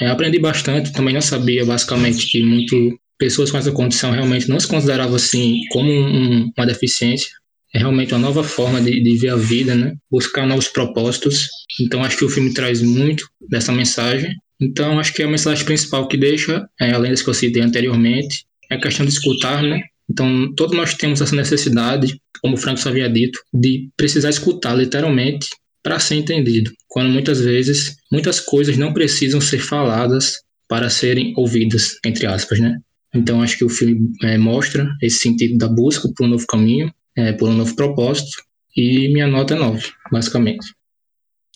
É, aprendi bastante, também não sabia basicamente que muito pessoas com essa condição realmente não se consideravam assim como um- uma deficiência. É realmente uma nova forma de, de ver a vida, né? Buscar novos propósitos. Então acho que o filme traz muito dessa mensagem. Então acho que a mensagem principal que deixa, é, além das que eu citei anteriormente, é a questão de escutar, né? Então todos nós temos essa necessidade como o Franco havia dito, de precisar escutar literalmente para ser entendido, quando muitas vezes muitas coisas não precisam ser faladas para serem ouvidas, entre aspas, né? Então acho que o filme é, mostra esse sentido da busca por um novo caminho, é, por um novo propósito, e minha nota é 9, basicamente.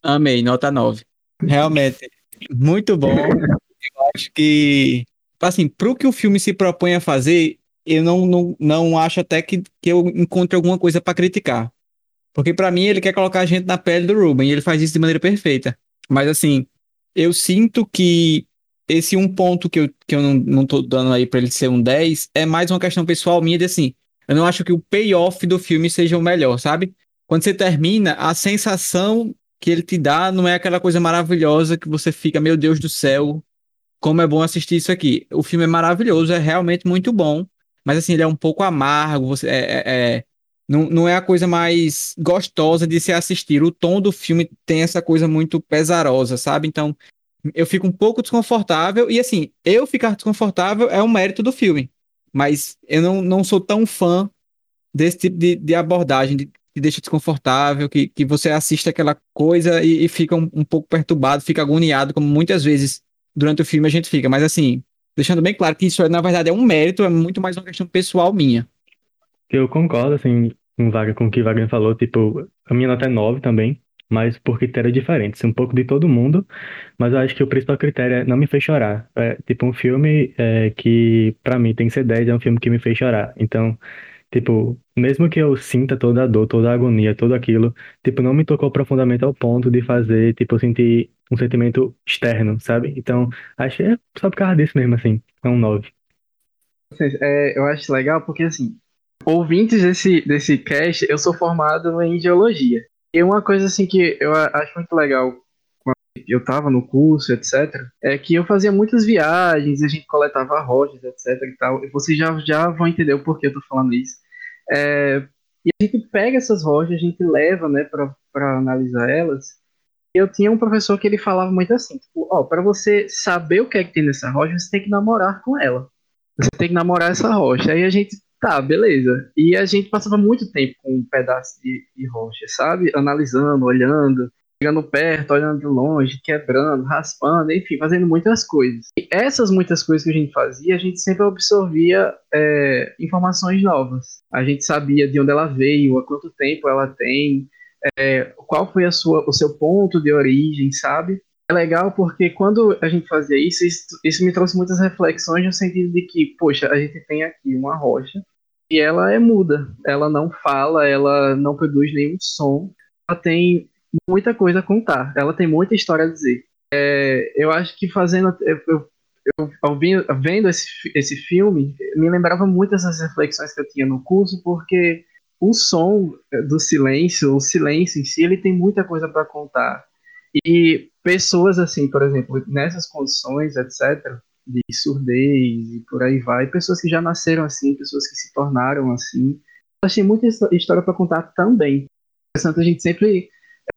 Amei, nota 9. Realmente, muito bom. Eu acho que, assim, pro que o filme se propõe a fazer, eu não, não, não acho até que, que eu encontre alguma coisa para criticar. Porque para mim ele quer colocar a gente na pele do Ruben e ele faz isso de maneira perfeita. Mas assim, eu sinto que esse um ponto que eu, que eu não, não tô dando aí para ele ser um 10 é mais uma questão pessoal minha de assim, eu não acho que o payoff do filme seja o melhor, sabe? Quando você termina, a sensação que ele te dá não é aquela coisa maravilhosa que você fica, meu Deus do céu, como é bom assistir isso aqui. O filme é maravilhoso, é realmente muito bom, mas assim, ele é um pouco amargo, você, é, é, é, não, não é a coisa mais gostosa de se assistir. O tom do filme tem essa coisa muito pesarosa, sabe? Então, eu fico um pouco desconfortável, e assim, eu ficar desconfortável é um mérito do filme, mas eu não, não sou tão fã desse tipo de, de abordagem, de, que deixa desconfortável, que, que você assiste aquela coisa e, e fica um, um, pouco perturbado, fica agoniado, como muitas vezes durante o filme a gente fica. Mas assim, deixando bem claro que isso na verdade é um mérito, é muito mais uma questão pessoal minha. Eu concordo, assim, com, Wagner, com o que o Wagner falou, tipo, a minha nota é 9 também, mas por critérios diferentes, um pouco de todo mundo, mas eu acho que o principal critério é não me fez chorar. É, tipo, um filme é, que, para mim, tem que ser 10, é um filme que me fez chorar. Então, Tipo, mesmo que eu sinta toda a dor, toda a agonia, tudo aquilo, tipo, não me tocou profundamente ao ponto de fazer, tipo, sentir um sentimento externo, sabe? Então, acho que é só por causa disso mesmo, assim. É um 9. É, eu acho legal porque, assim, ouvintes desse, desse cast, eu sou formado em geologia. E uma coisa, assim, que eu acho muito legal eu tava no curso, etc., é que eu fazia muitas viagens, a gente coletava rochas, etc. e tal. E vocês já, já vão entender o porquê eu tô falando isso. É, e a gente pega essas rochas, a gente leva, né, para analisar elas. E eu tinha um professor que ele falava muito assim, tipo, ó, para você saber o que é que tem nessa rocha, você tem que namorar com ela. Você tem que namorar essa rocha. Aí a gente, tá, beleza. E a gente passava muito tempo com um pedaço de, de rocha, sabe? Analisando, olhando chegando perto, olhando de longe, quebrando, raspando, enfim, fazendo muitas coisas. E essas muitas coisas que a gente fazia, a gente sempre absorvia é, informações novas. A gente sabia de onde ela veio, há quanto tempo ela tem, é, qual foi a sua, o seu ponto de origem, sabe? É legal porque quando a gente fazia isso, isso, isso me trouxe muitas reflexões no sentido de que, poxa, a gente tem aqui uma rocha e ela é muda, ela não fala, ela não produz nenhum som, ela tem muita coisa a contar. Ela tem muita história a dizer. É, eu acho que fazendo. Eu, eu, eu, vendo esse, esse filme, me lembrava muito essas reflexões que eu tinha no curso, porque o som do silêncio, o silêncio em si, ele tem muita coisa para contar. E pessoas assim, por exemplo, nessas condições, etc., de surdez e por aí vai, pessoas que já nasceram assim, pessoas que se tornaram assim, têm muita história para contar também. É interessante a gente sempre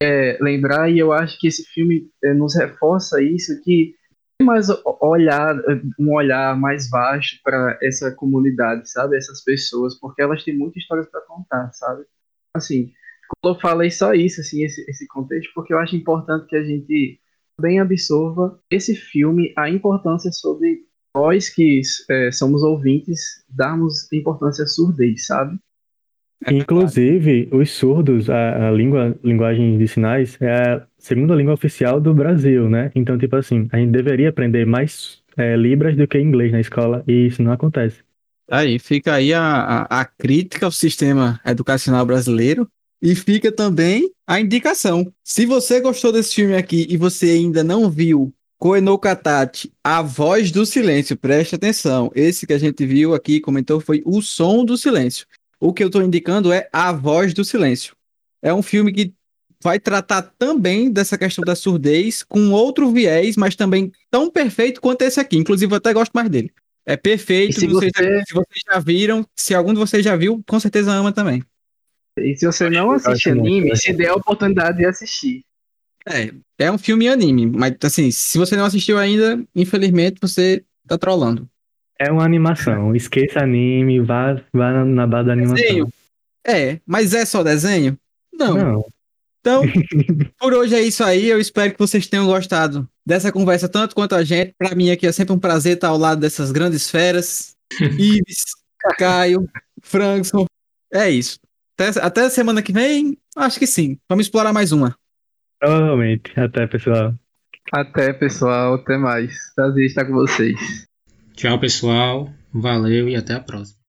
é, lembrar, e eu acho que esse filme é, nos reforça isso, que mais olhar, um olhar mais baixo para essa comunidade, sabe? Essas pessoas, porque elas têm muitas histórias para contar, sabe? Assim, eu falei só isso, assim, esse, esse contexto, porque eu acho importante que a gente bem absorva esse filme, a importância sobre nós que é, somos ouvintes, darmos importância à surdez, sabe? É Inclusive, os surdos, a, a língua, linguagem de sinais, é a segunda língua oficial do Brasil, né? Então, tipo assim, a gente deveria aprender mais é, Libras do que inglês na escola, e isso não acontece. Aí fica aí a, a, a crítica ao sistema educacional brasileiro e fica também a indicação. Se você gostou desse filme aqui e você ainda não viu Koeno Katati, A Voz do Silêncio, preste atenção. Esse que a gente viu aqui, comentou, foi O Som do Silêncio. O que eu estou indicando é A Voz do Silêncio. É um filme que vai tratar também dessa questão da surdez com outro viés, mas também tão perfeito quanto esse aqui. Inclusive, eu até gosto mais dele. É perfeito. Se, vocês, você... se vocês já viram, se algum de vocês já viu, com certeza ama também. E se você não assiste anime, se der a oportunidade de assistir. É, é um filme anime, mas assim, se você não assistiu ainda, infelizmente você tá trolando. É uma animação. Esqueça anime, vá, vá na, na base da animação. Desenho. É, mas é só desenho? Não. Não. Então, por hoje é isso aí. Eu espero que vocês tenham gostado dessa conversa tanto quanto a gente. Para mim aqui é sempre um prazer estar ao lado dessas grandes feras. Ives, Caio, Frankson. É isso. Até, até semana que vem, acho que sim. Vamos explorar mais uma. Provavelmente. Até, pessoal. Até, pessoal. Até mais. Prazer estar com vocês. Tchau, pessoal. Valeu e até a próxima.